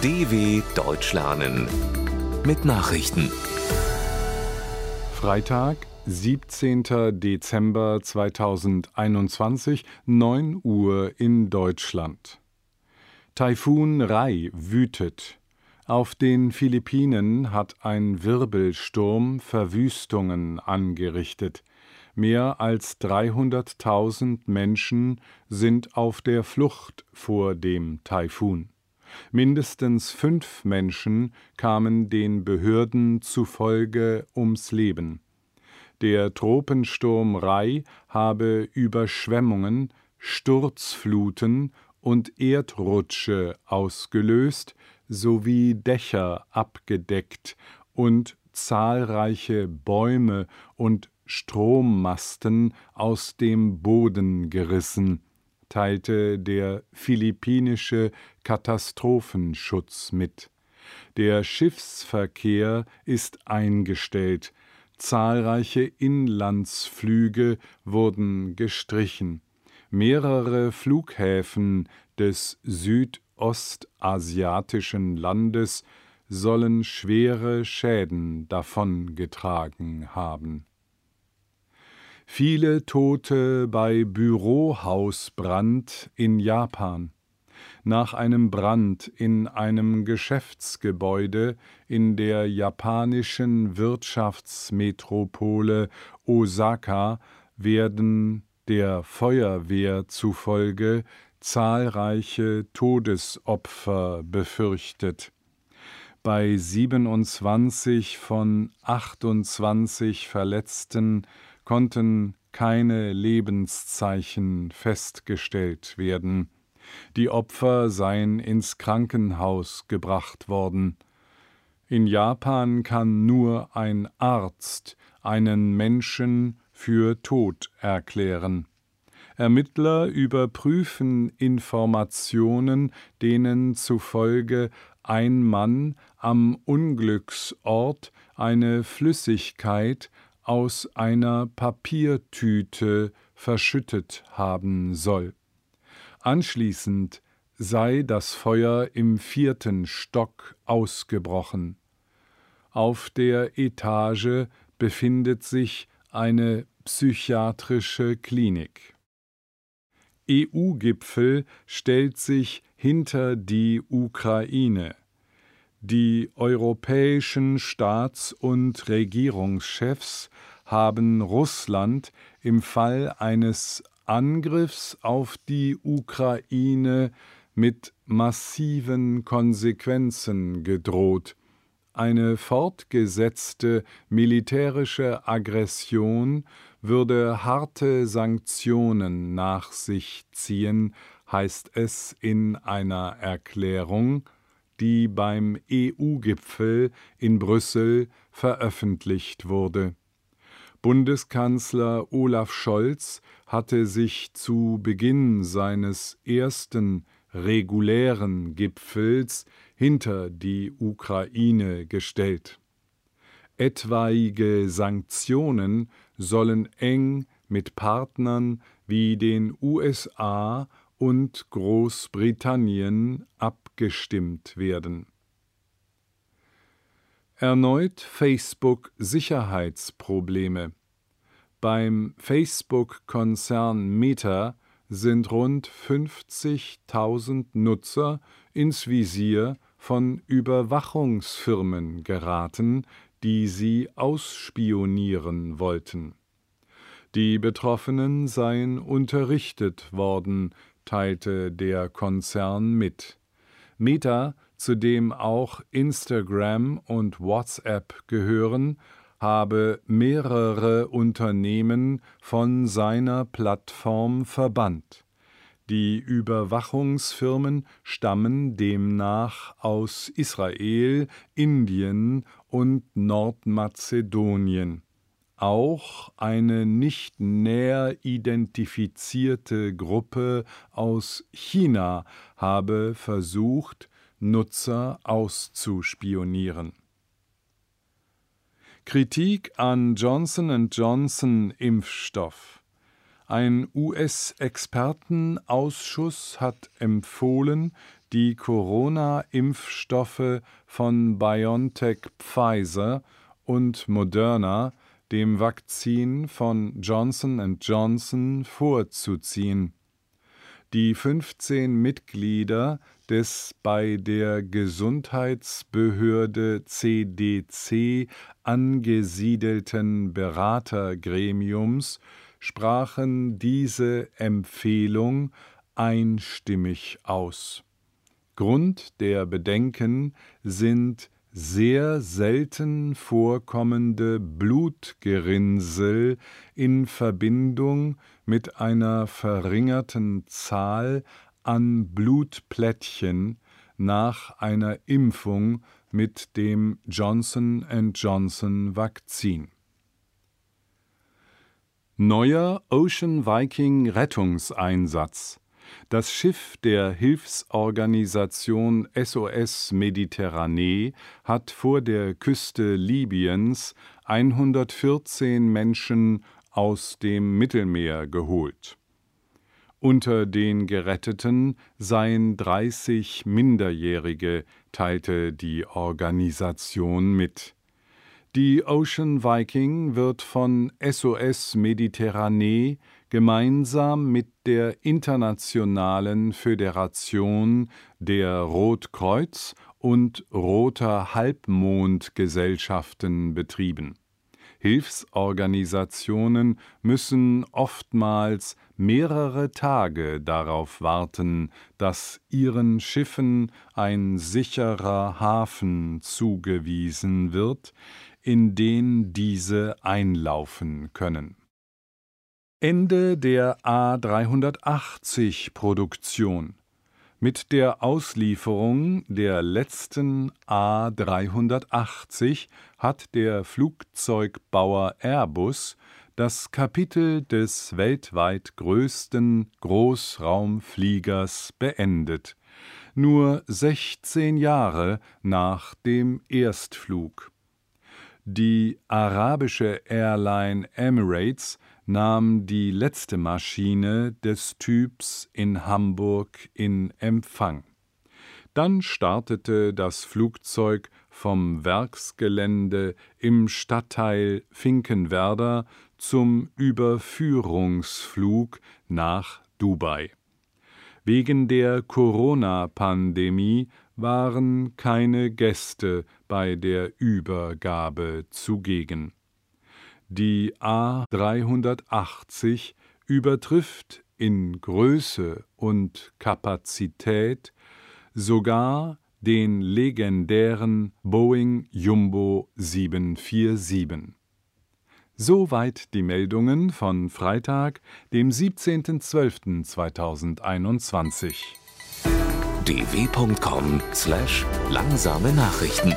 DW Deutsch lernen mit Nachrichten. Freitag, 17. Dezember 2021, 9 Uhr in Deutschland. Taifun Rai wütet. Auf den Philippinen hat ein Wirbelsturm Verwüstungen angerichtet. Mehr als 300.000 Menschen sind auf der Flucht vor dem Taifun. Mindestens fünf Menschen kamen den Behörden zufolge ums Leben. Der Tropensturm Rai habe Überschwemmungen, Sturzfluten und Erdrutsche ausgelöst sowie Dächer abgedeckt und zahlreiche Bäume und Strommasten aus dem Boden gerissen, teilte der philippinische Katastrophenschutz mit. Der Schiffsverkehr ist eingestellt, zahlreiche Inlandsflüge wurden gestrichen. Mehrere Flughäfen des südostasiatischen Landes sollen schwere Schäden davongetragen haben Viele Tote bei Bürohausbrand in Japan. Nach einem Brand in einem Geschäftsgebäude in der japanischen Wirtschaftsmetropole Osaka werden der Feuerwehr zufolge zahlreiche Todesopfer befürchtet. Bei 27 von 28 Verletzten konnten keine Lebenszeichen festgestellt werden. Die Opfer seien ins Krankenhaus gebracht worden. In Japan kann nur ein Arzt einen Menschen für tot erklären. Ermittler überprüfen Informationen, denen zufolge ein Mann am Unglücksort eine Flüssigkeit aus einer Papiertüte verschüttet haben soll. Anschließend sei das Feuer im vierten Stock ausgebrochen. Auf der Etage befindet sich eine psychiatrische Klinik. EU-Gipfel stellt sich hinter die Ukraine. Die europäischen Staats- und Regierungschefs haben Russland im Fall eines Angriffs auf die Ukraine mit massiven Konsequenzen gedroht. Eine fortgesetzte militärische Aggression würde harte Sanktionen nach sich ziehen, heißt es in einer Erklärung die beim EU-Gipfel in Brüssel veröffentlicht wurde. Bundeskanzler Olaf Scholz hatte sich zu Beginn seines ersten regulären Gipfels hinter die Ukraine gestellt. Etwaige Sanktionen sollen eng mit Partnern wie den USA und Großbritannien abgestimmt werden. Erneut Facebook Sicherheitsprobleme. Beim Facebook-Konzern Meta sind rund 50.000 Nutzer ins Visier von Überwachungsfirmen geraten, die sie ausspionieren wollten. Die Betroffenen seien unterrichtet worden, teilte der Konzern mit. Meta, zu dem auch Instagram und WhatsApp gehören, habe mehrere Unternehmen von seiner Plattform verbannt. Die Überwachungsfirmen stammen demnach aus Israel, Indien und Nordmazedonien. Auch eine nicht näher identifizierte Gruppe aus China habe versucht, Nutzer auszuspionieren. Kritik an Johnson Johnson Impfstoff Ein US-Expertenausschuss hat empfohlen, die Corona-Impfstoffe von BioNTech Pfizer und Moderna dem Vakzin von Johnson Johnson vorzuziehen. Die 15 Mitglieder des bei der Gesundheitsbehörde CDC angesiedelten Beratergremiums sprachen diese Empfehlung einstimmig aus. Grund der Bedenken sind sehr selten vorkommende Blutgerinnsel in Verbindung mit einer verringerten Zahl an Blutplättchen nach einer Impfung mit dem Johnson Johnson Vakzin. Neuer Ocean Viking Rettungseinsatz das Schiff der Hilfsorganisation SOS Mediterranee hat vor der Küste Libyens 114 Menschen aus dem Mittelmeer geholt. Unter den Geretteten seien 30 Minderjährige, teilte die Organisation mit. Die Ocean Viking wird von SOS Mediterranee gemeinsam mit der Internationalen Föderation der Rotkreuz und Roter Halbmond Gesellschaften betrieben. Hilfsorganisationen müssen oftmals mehrere Tage darauf warten, dass ihren Schiffen ein sicherer Hafen zugewiesen wird, in den diese einlaufen können Ende der A380-Produktion. Mit der Auslieferung der letzten A380 hat der Flugzeugbauer Airbus das Kapitel des weltweit größten Großraumfliegers beendet, nur 16 Jahre nach dem Erstflug. Die arabische Airline Emirates nahm die letzte Maschine des Typs in Hamburg in Empfang. Dann startete das Flugzeug vom Werksgelände im Stadtteil Finkenwerder zum Überführungsflug nach Dubai. Wegen der Corona-Pandemie waren keine Gäste bei der Übergabe zugegen. Die A 380 übertrifft in Größe und Kapazität sogar den legendären Boeing Jumbo 747. Soweit die Meldungen von Freitag, dem 17.12.2021. dw.com/langsame Nachrichten